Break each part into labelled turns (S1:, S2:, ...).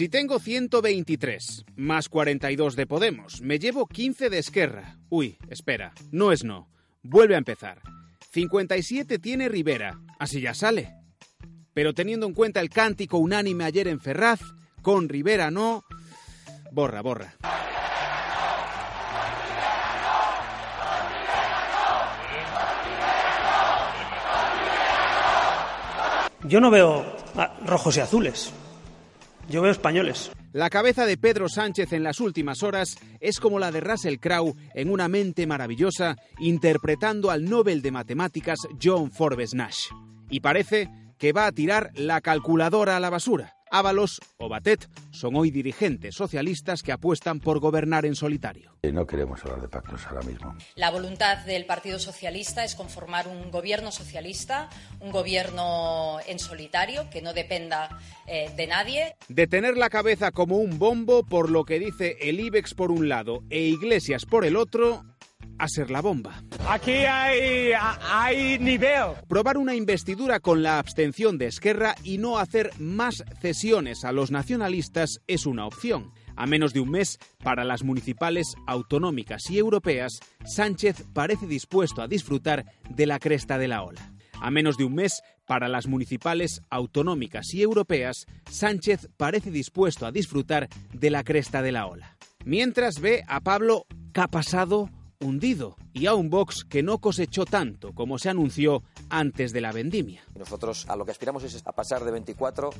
S1: Si tengo 123 más 42 de Podemos, me llevo 15 de Esquerra. Uy, espera, no es no. Vuelve a empezar. 57 tiene Rivera, así ya sale. Pero teniendo en cuenta el cántico unánime ayer en Ferraz, con Rivera no... Borra, borra.
S2: Yo no veo rojos y azules. Yo veo españoles.
S1: La cabeza de Pedro Sánchez en las últimas horas es como la de Russell Crowe en Una mente maravillosa, interpretando al Nobel de Matemáticas John Forbes Nash. Y parece que va a tirar la calculadora a la basura. Ábalos o Batet son hoy dirigentes socialistas que apuestan por gobernar en solitario.
S3: No queremos hablar de pactos ahora mismo.
S4: La voluntad del Partido Socialista es conformar un gobierno socialista, un gobierno en solitario, que no dependa eh, de nadie.
S1: De tener la cabeza como un bombo por lo que dice el IBEX por un lado e Iglesias por el otro, a ser la bomba.
S5: Aquí hay, hay nivel.
S1: Probar una investidura con la abstención de Esquerra y no hacer más cesiones a los nacionalistas es una opción. A menos de un mes para las municipales autonómicas y europeas, Sánchez parece dispuesto a disfrutar de la cresta de la ola. A menos de un mes para las municipales autonómicas y europeas, Sánchez parece dispuesto a disfrutar de la cresta de la ola. Mientras ve a Pablo Capasado hundido y a un Vox que no cosechó tanto como se anunció antes de la vendimia.
S6: Nosotros a lo que aspiramos es a pasar de 24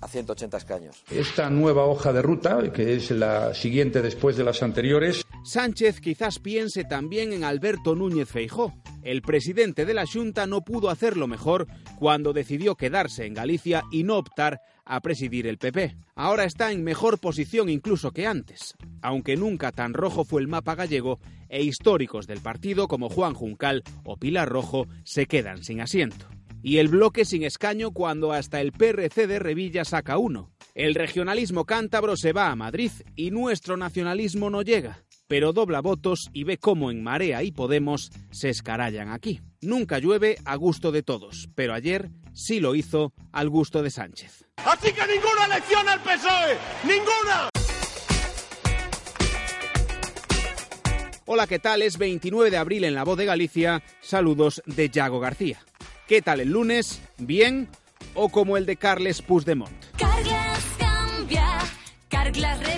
S6: a 180 escaños.
S7: Esta nueva hoja de ruta, que es la siguiente después de las anteriores.
S1: Sánchez quizás piense también en Alberto Núñez Feijó. El presidente de la Junta no pudo hacerlo mejor cuando decidió quedarse en Galicia y no optar a presidir el PP. Ahora está en mejor posición incluso que antes, aunque nunca tan rojo fue el mapa gallego e históricos del partido como Juan Juncal o Pilar Rojo se quedan sin asiento. Y el bloque sin escaño cuando hasta el PRC de Revilla saca uno. El regionalismo cántabro se va a Madrid y nuestro nacionalismo no llega pero dobla votos y ve cómo en Marea y Podemos se escarallan aquí. Nunca llueve a gusto de todos, pero ayer sí lo hizo al gusto de Sánchez.
S5: Así que ninguna elección al PSOE, ninguna.
S1: Hola, ¿qué tal? Es 29 de abril en La Voz de Galicia. Saludos de Yago García. ¿Qué tal el lunes? ¿Bien? ¿O como el de Carles Puigdemont?
S8: Carglass cambia, Carglass.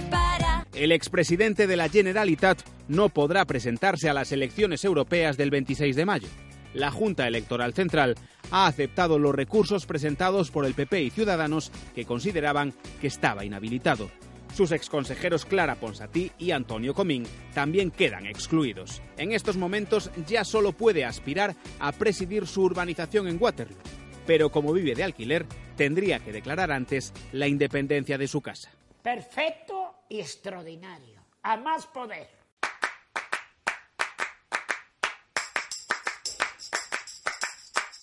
S1: El expresidente de la Generalitat no podrá presentarse a las elecciones europeas del 26 de mayo. La Junta Electoral Central ha aceptado los recursos presentados por el PP y Ciudadanos que consideraban que estaba inhabilitado. Sus exconsejeros Clara Ponsatí y Antonio Comín también quedan excluidos. En estos momentos ya solo puede aspirar a presidir su urbanización en Waterloo, pero como vive de alquiler, tendría que declarar antes la independencia de su casa.
S9: Perfecto extraordinario. A más poder.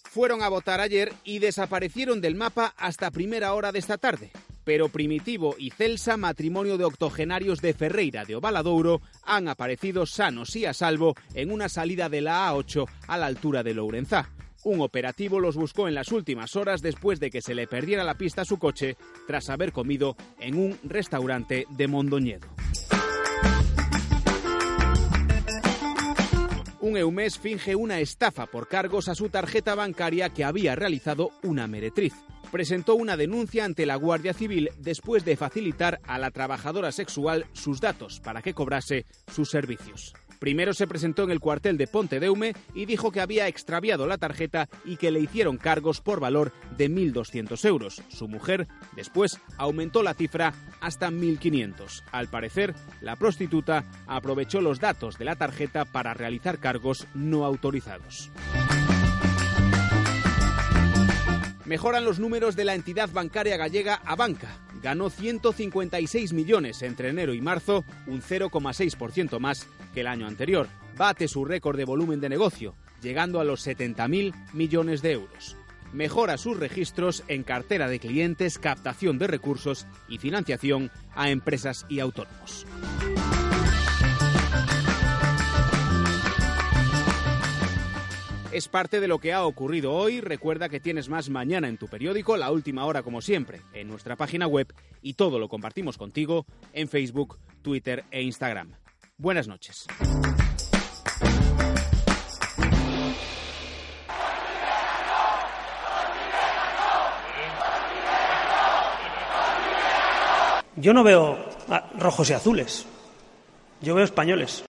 S1: Fueron a votar ayer y desaparecieron del mapa hasta primera hora de esta tarde. Pero Primitivo y Celsa, matrimonio de octogenarios de Ferreira de Ovaladouro, han aparecido sanos y a salvo en una salida de la A8 a la altura de Lourenzá. Un operativo los buscó en las últimas horas después de que se le perdiera la pista a su coche tras haber comido en un restaurante de Mondoñedo. Un EUMES finge una estafa por cargos a su tarjeta bancaria que había realizado una meretriz. Presentó una denuncia ante la Guardia Civil después de facilitar a la trabajadora sexual sus datos para que cobrase sus servicios. Primero se presentó en el cuartel de Ponte de Hume y dijo que había extraviado la tarjeta y que le hicieron cargos por valor de 1.200 euros. Su mujer después aumentó la cifra hasta 1.500. Al parecer, la prostituta aprovechó los datos de la tarjeta para realizar cargos no autorizados. Mejoran los números de la entidad bancaria gallega Abanca. Ganó 156 millones entre enero y marzo, un 0,6% más que el año anterior. Bate su récord de volumen de negocio, llegando a los 70.000 millones de euros. Mejora sus registros en cartera de clientes, captación de recursos y financiación a empresas y autónomos. Es parte de lo que ha ocurrido hoy. Recuerda que tienes más mañana en tu periódico, la última hora como siempre, en nuestra página web y todo lo compartimos contigo en Facebook, Twitter e Instagram. Buenas noches.
S2: Yo no veo rojos y azules. Yo veo españoles.